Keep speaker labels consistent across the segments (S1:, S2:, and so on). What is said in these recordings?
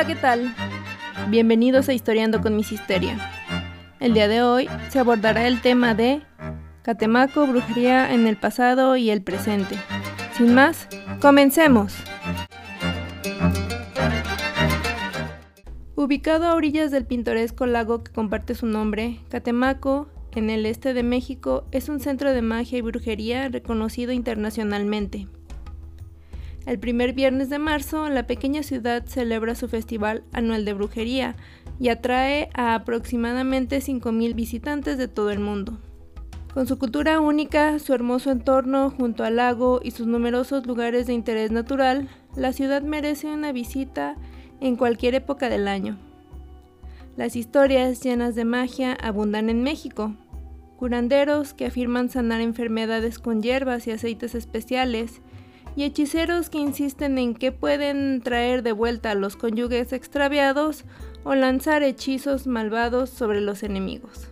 S1: Hola, ¿qué tal? Bienvenidos a Historiando con Miss Histeria. El día de hoy se abordará el tema de Catemaco, brujería en el pasado y el presente. Sin más, comencemos. Ubicado a orillas del pintoresco lago que comparte su nombre, Catemaco, en el este de México, es un centro de magia y brujería reconocido internacionalmente. El primer viernes de marzo, la pequeña ciudad celebra su festival anual de brujería y atrae a aproximadamente 5.000 visitantes de todo el mundo. Con su cultura única, su hermoso entorno junto al lago y sus numerosos lugares de interés natural, la ciudad merece una visita en cualquier época del año. Las historias llenas de magia abundan en México. Curanderos que afirman sanar enfermedades con hierbas y aceites especiales, y hechiceros que insisten en que pueden traer de vuelta a los cónyuges extraviados o lanzar hechizos malvados sobre los enemigos.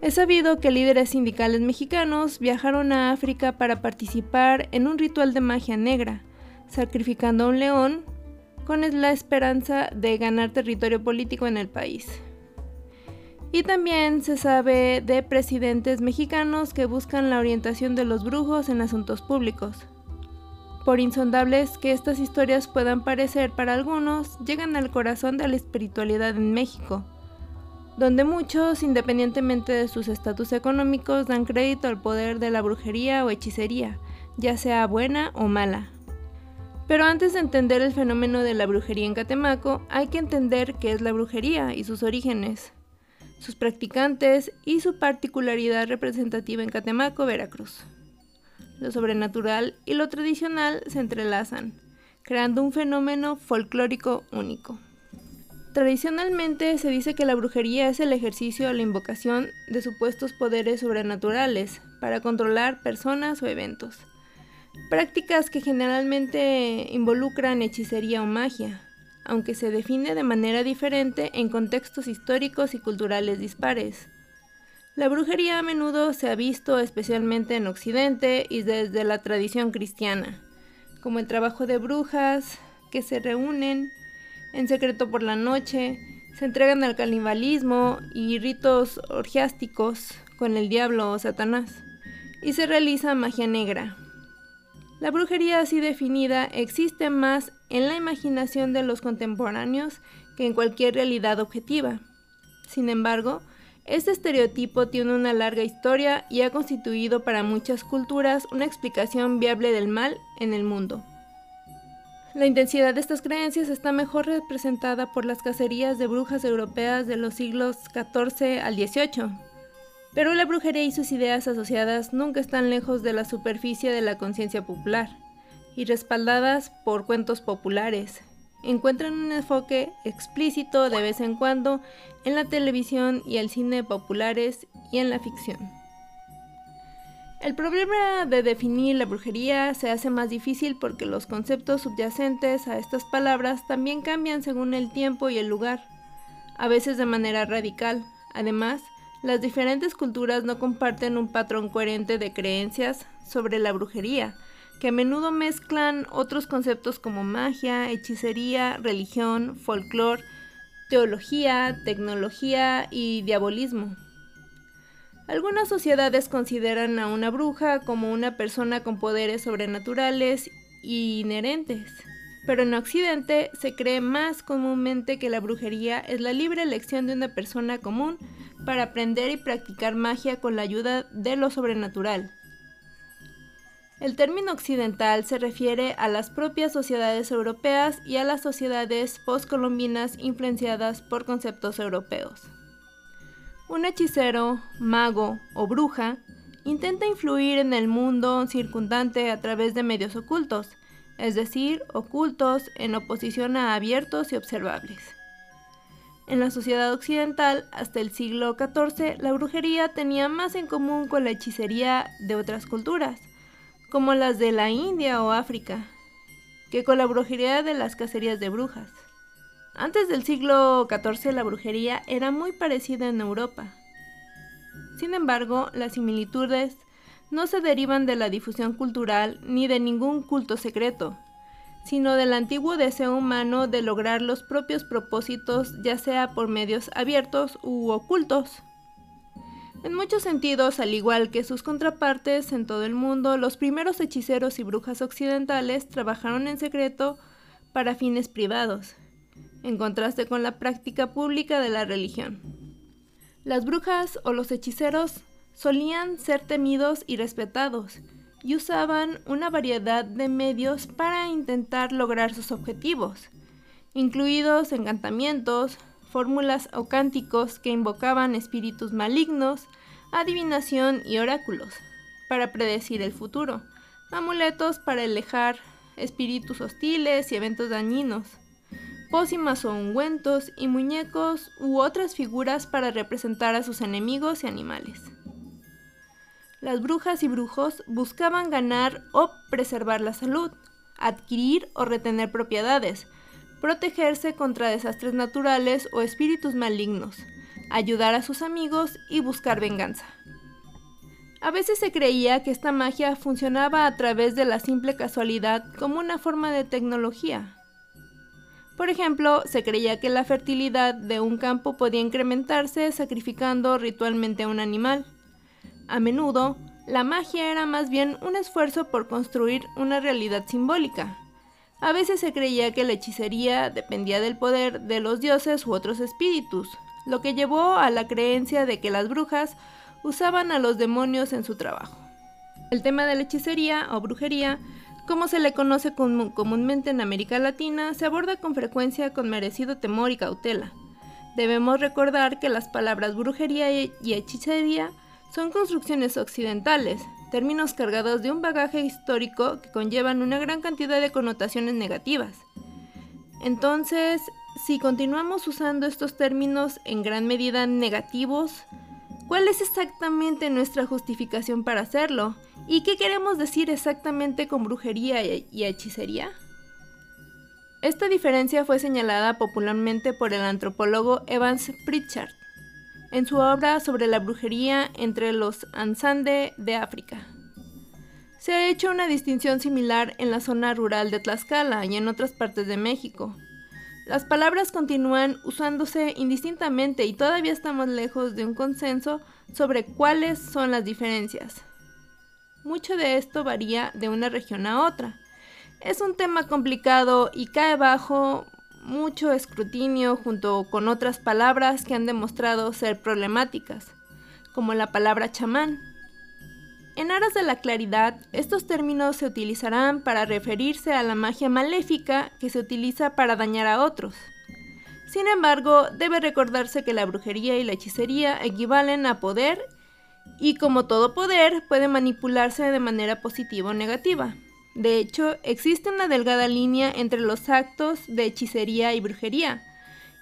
S1: Es sabido que líderes sindicales mexicanos viajaron a África para participar en un ritual de magia negra, sacrificando a un león con la esperanza de ganar territorio político en el país. Y también se sabe de presidentes mexicanos que buscan la orientación de los brujos en asuntos públicos. Por insondables que estas historias puedan parecer para algunos, llegan al corazón de la espiritualidad en México, donde muchos, independientemente de sus estatus económicos, dan crédito al poder de la brujería o hechicería, ya sea buena o mala. Pero antes de entender el fenómeno de la brujería en Catemaco, hay que entender qué es la brujería y sus orígenes, sus practicantes y su particularidad representativa en Catemaco, Veracruz. Lo sobrenatural y lo tradicional se entrelazan, creando un fenómeno folclórico único. Tradicionalmente se dice que la brujería es el ejercicio o la invocación de supuestos poderes sobrenaturales para controlar personas o eventos prácticas que generalmente involucran hechicería o magia, aunque se define de manera diferente en contextos históricos y culturales dispares. La brujería a menudo se ha visto especialmente en Occidente y desde la tradición cristiana, como el trabajo de brujas que se reúnen en secreto por la noche, se entregan al canibalismo y ritos orgiásticos con el diablo o Satanás, y se realiza magia negra, la brujería así definida existe más en la imaginación de los contemporáneos que en cualquier realidad objetiva. Sin embargo, este estereotipo tiene una larga historia y ha constituido para muchas culturas una explicación viable del mal en el mundo. La intensidad de estas creencias está mejor representada por las cacerías de brujas europeas de los siglos XIV al XVIII, pero la brujería y sus ideas asociadas nunca están lejos de la superficie de la conciencia popular, y respaldadas por cuentos populares. Encuentran un enfoque explícito de vez en cuando en la televisión y el cine populares y en la ficción. El problema de definir la brujería se hace más difícil porque los conceptos subyacentes a estas palabras también cambian según el tiempo y el lugar, a veces de manera radical. Además, las diferentes culturas no comparten un patrón coherente de creencias sobre la brujería, que a menudo mezclan otros conceptos como magia, hechicería, religión, folclore, teología, tecnología y diabolismo. Algunas sociedades consideran a una bruja como una persona con poderes sobrenaturales y inherentes, pero en Occidente se cree más comúnmente que la brujería es la libre elección de una persona común para aprender y practicar magia con la ayuda de lo sobrenatural. El término occidental se refiere a las propias sociedades europeas y a las sociedades postcolombinas influenciadas por conceptos europeos. Un hechicero, mago o bruja intenta influir en el mundo circundante a través de medios ocultos, es decir, ocultos en oposición a abiertos y observables. En la sociedad occidental, hasta el siglo XIV, la brujería tenía más en común con la hechicería de otras culturas, como las de la India o África, que con la brujería de las cacerías de brujas. Antes del siglo XIV la brujería era muy parecida en Europa. Sin embargo, las similitudes no se derivan de la difusión cultural ni de ningún culto secreto, sino del antiguo deseo humano de lograr los propios propósitos, ya sea por medios abiertos u ocultos. En muchos sentidos, al igual que sus contrapartes en todo el mundo, los primeros hechiceros y brujas occidentales trabajaron en secreto para fines privados, en contraste con la práctica pública de la religión. Las brujas o los hechiceros solían ser temidos y respetados, y usaban una variedad de medios para intentar lograr sus objetivos, incluidos encantamientos, fórmulas o cánticos que invocaban espíritus malignos, adivinación y oráculos, para predecir el futuro, amuletos para alejar espíritus hostiles y eventos dañinos, pócimas o ungüentos y muñecos u otras figuras para representar a sus enemigos y animales. Las brujas y brujos buscaban ganar o preservar la salud, adquirir o retener propiedades, protegerse contra desastres naturales o espíritus malignos, ayudar a sus amigos y buscar venganza. A veces se creía que esta magia funcionaba a través de la simple casualidad como una forma de tecnología. Por ejemplo, se creía que la fertilidad de un campo podía incrementarse sacrificando ritualmente a un animal. A menudo, la magia era más bien un esfuerzo por construir una realidad simbólica. A veces se creía que la hechicería dependía del poder de los dioses u otros espíritus, lo que llevó a la creencia de que las brujas usaban a los demonios en su trabajo. El tema de la hechicería o brujería, como se le conoce comúnmente en América Latina, se aborda con frecuencia con merecido temor y cautela. Debemos recordar que las palabras brujería y hechicería son construcciones occidentales, términos cargados de un bagaje histórico que conllevan una gran cantidad de connotaciones negativas. Entonces, si continuamos usando estos términos en gran medida negativos, ¿cuál es exactamente nuestra justificación para hacerlo? ¿Y qué queremos decir exactamente con brujería y hechicería? Esta diferencia fue señalada popularmente por el antropólogo Evans Pritchard en su obra sobre la brujería entre los Ansande de África. Se ha hecho una distinción similar en la zona rural de Tlaxcala y en otras partes de México. Las palabras continúan usándose indistintamente y todavía estamos lejos de un consenso sobre cuáles son las diferencias. Mucho de esto varía de una región a otra. Es un tema complicado y cae bajo mucho escrutinio junto con otras palabras que han demostrado ser problemáticas, como la palabra chamán. En aras de la claridad, estos términos se utilizarán para referirse a la magia maléfica que se utiliza para dañar a otros. Sin embargo, debe recordarse que la brujería y la hechicería equivalen a poder y como todo poder puede manipularse de manera positiva o negativa. De hecho, existe una delgada línea entre los actos de hechicería y brujería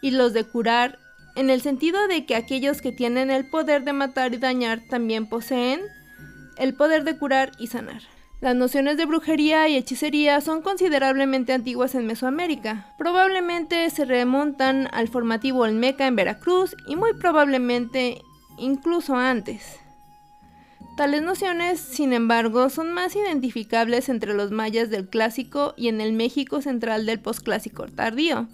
S1: y los de curar, en el sentido de que aquellos que tienen el poder de matar y dañar también poseen el poder de curar y sanar. Las nociones de brujería y hechicería son considerablemente antiguas en Mesoamérica. Probablemente se remontan al formativo Olmeca en Veracruz y muy probablemente incluso antes. Tales nociones, sin embargo, son más identificables entre los mayas del clásico y en el México central del posclásico tardío,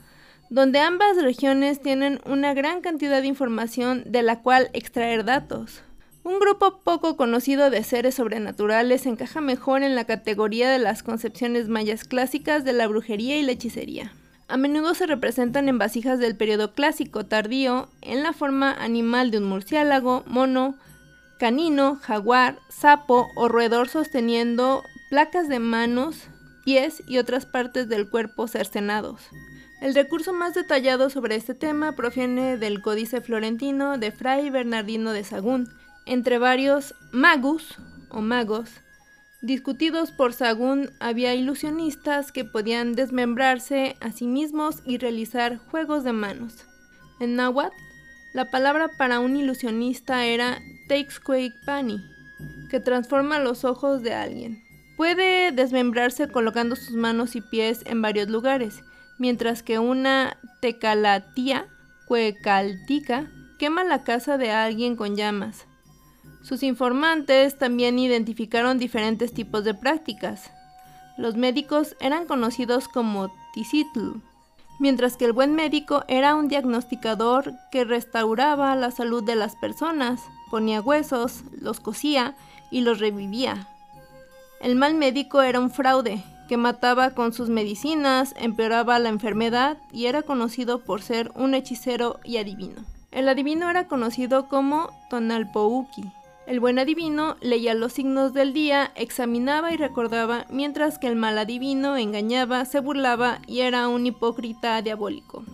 S1: donde ambas regiones tienen una gran cantidad de información de la cual extraer datos. Un grupo poco conocido de seres sobrenaturales encaja mejor en la categoría de las concepciones mayas clásicas de la brujería y la hechicería. A menudo se representan en vasijas del periodo clásico tardío en la forma animal de un murciélago, mono, canino, jaguar, sapo o roedor sosteniendo placas de manos, pies y otras partes del cuerpo cercenados. El recurso más detallado sobre este tema proviene del Códice Florentino de Fray Bernardino de Sagún, entre varios magus o magos. Discutidos por Sagún, había ilusionistas que podían desmembrarse a sí mismos y realizar juegos de manos. En náhuatl, la palabra para un ilusionista era Pani, que transforma los ojos de alguien. Puede desmembrarse colocando sus manos y pies en varios lugares, mientras que una tecalatía, cuecaltica, quema la casa de alguien con llamas. Sus informantes también identificaron diferentes tipos de prácticas. Los médicos eran conocidos como tisitl, mientras que el buen médico era un diagnosticador que restauraba la salud de las personas, ponía huesos, los cosía y los revivía. El mal médico era un fraude, que mataba con sus medicinas, empeoraba la enfermedad y era conocido por ser un hechicero y adivino. El adivino era conocido como Tonalpouki. El buen adivino leía los signos del día, examinaba y recordaba, mientras que el mal adivino engañaba, se burlaba y era un hipócrita diabólico.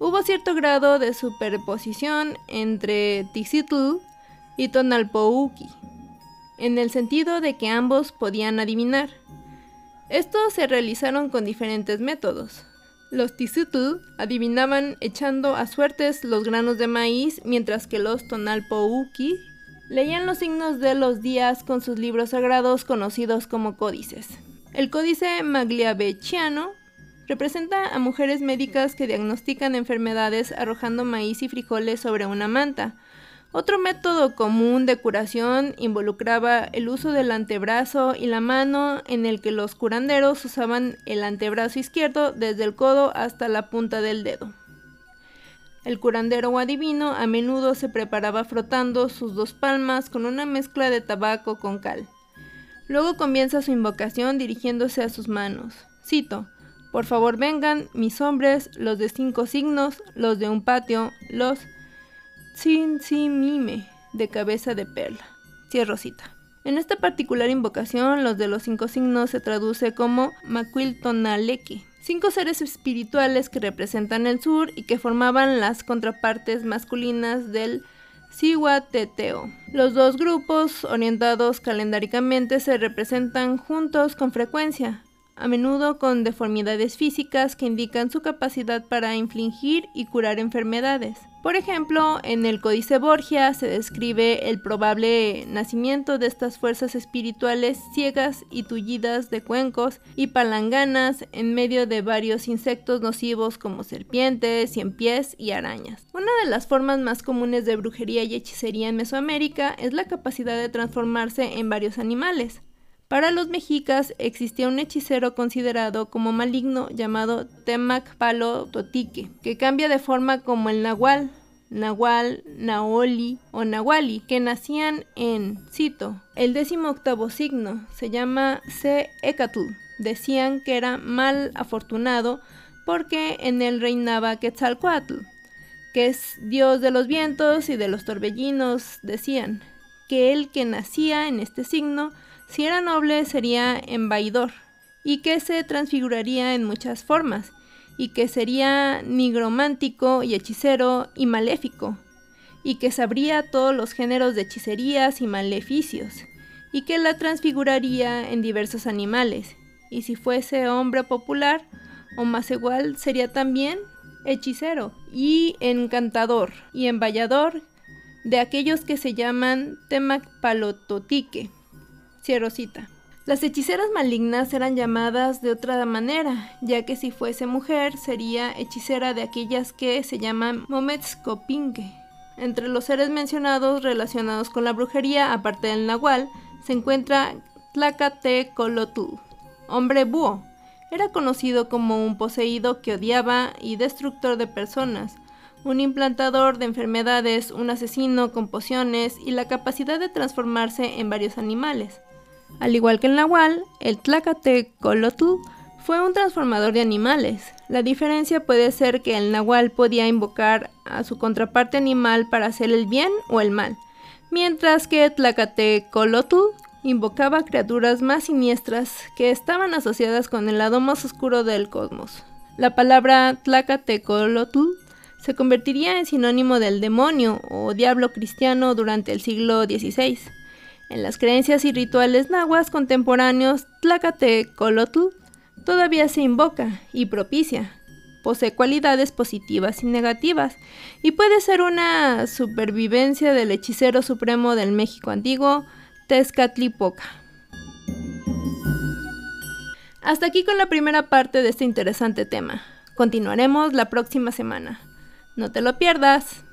S1: Hubo cierto grado de superposición entre Tixitl y Tonalpouki, en el sentido de que ambos podían adivinar. Estos se realizaron con diferentes métodos. Los Tizutl adivinaban echando a suertes los granos de maíz, mientras que los Tonalpouki leían los signos de los días con sus libros sagrados conocidos como códices. El códice magliabechiano representa a mujeres médicas que diagnostican enfermedades arrojando maíz y frijoles sobre una manta, otro método común de curación involucraba el uso del antebrazo y la mano en el que los curanderos usaban el antebrazo izquierdo desde el codo hasta la punta del dedo. El curandero o adivino a menudo se preparaba frotando sus dos palmas con una mezcla de tabaco con cal. Luego comienza su invocación dirigiéndose a sus manos. Cito, por favor vengan mis hombres, los de cinco signos, los de un patio, los Mime, de cabeza de perla. En esta particular invocación, los de los cinco signos se traduce como Maquiltonaleki, cinco seres espirituales que representan el sur y que formaban las contrapartes masculinas del Sihuateteo. Los dos grupos, orientados calendáricamente, se representan juntos con frecuencia, a menudo con deformidades físicas que indican su capacidad para infligir y curar enfermedades. Por ejemplo, en el Códice Borgia se describe el probable nacimiento de estas fuerzas espirituales ciegas y tullidas de cuencos y palanganas en medio de varios insectos nocivos como serpientes, cien pies y arañas. Una de las formas más comunes de brujería y hechicería en Mesoamérica es la capacidad de transformarse en varios animales. Para los mexicas existía un hechicero considerado como maligno llamado Temac Palo Totique, que cambia de forma como el nahual, nahual, naoli o nahuali, que nacían en, cito, el décimo octavo signo, se llama Se Ecatl. Decían que era mal afortunado porque en él reinaba Quetzalcoatl, que es dios de los vientos y de los torbellinos, decían, que el que nacía en este signo si era noble sería embaidor, y que se transfiguraría en muchas formas, y que sería nigromántico y hechicero y maléfico, y que sabría todos los géneros de hechicerías y maleficios, y que la transfiguraría en diversos animales, y si fuese hombre popular, o más igual, sería también hechicero y encantador y embayador de aquellos que se llaman Temacpalototique Las hechiceras malignas eran llamadas de otra manera, ya que si fuese mujer sería hechicera de aquellas que se llaman Mometskopinke. Entre los seres mencionados relacionados con la brujería, aparte del nahual, se encuentra Tlacatecolotl, hombre búho. Era conocido como un poseído que odiaba y destructor de personas, un implantador de enfermedades, un asesino con pociones y la capacidad de transformarse en varios animales. Al igual que el nahual, el tlacatecolotl fue un transformador de animales. La diferencia puede ser que el nahual podía invocar a su contraparte animal para hacer el bien o el mal, mientras que tlacatecolotl invocaba criaturas más siniestras que estaban asociadas con el lado más oscuro del cosmos. La palabra tlacatecolotl se convertiría en sinónimo del demonio o diablo cristiano durante el siglo XVI. En las creencias y rituales nahuas contemporáneos, Tlacatecolotl todavía se invoca y propicia. Posee cualidades positivas y negativas y puede ser una supervivencia del hechicero supremo del México antiguo, Tezcatlipoca. Hasta aquí con la primera parte de este interesante tema. Continuaremos la próxima semana. No te lo pierdas.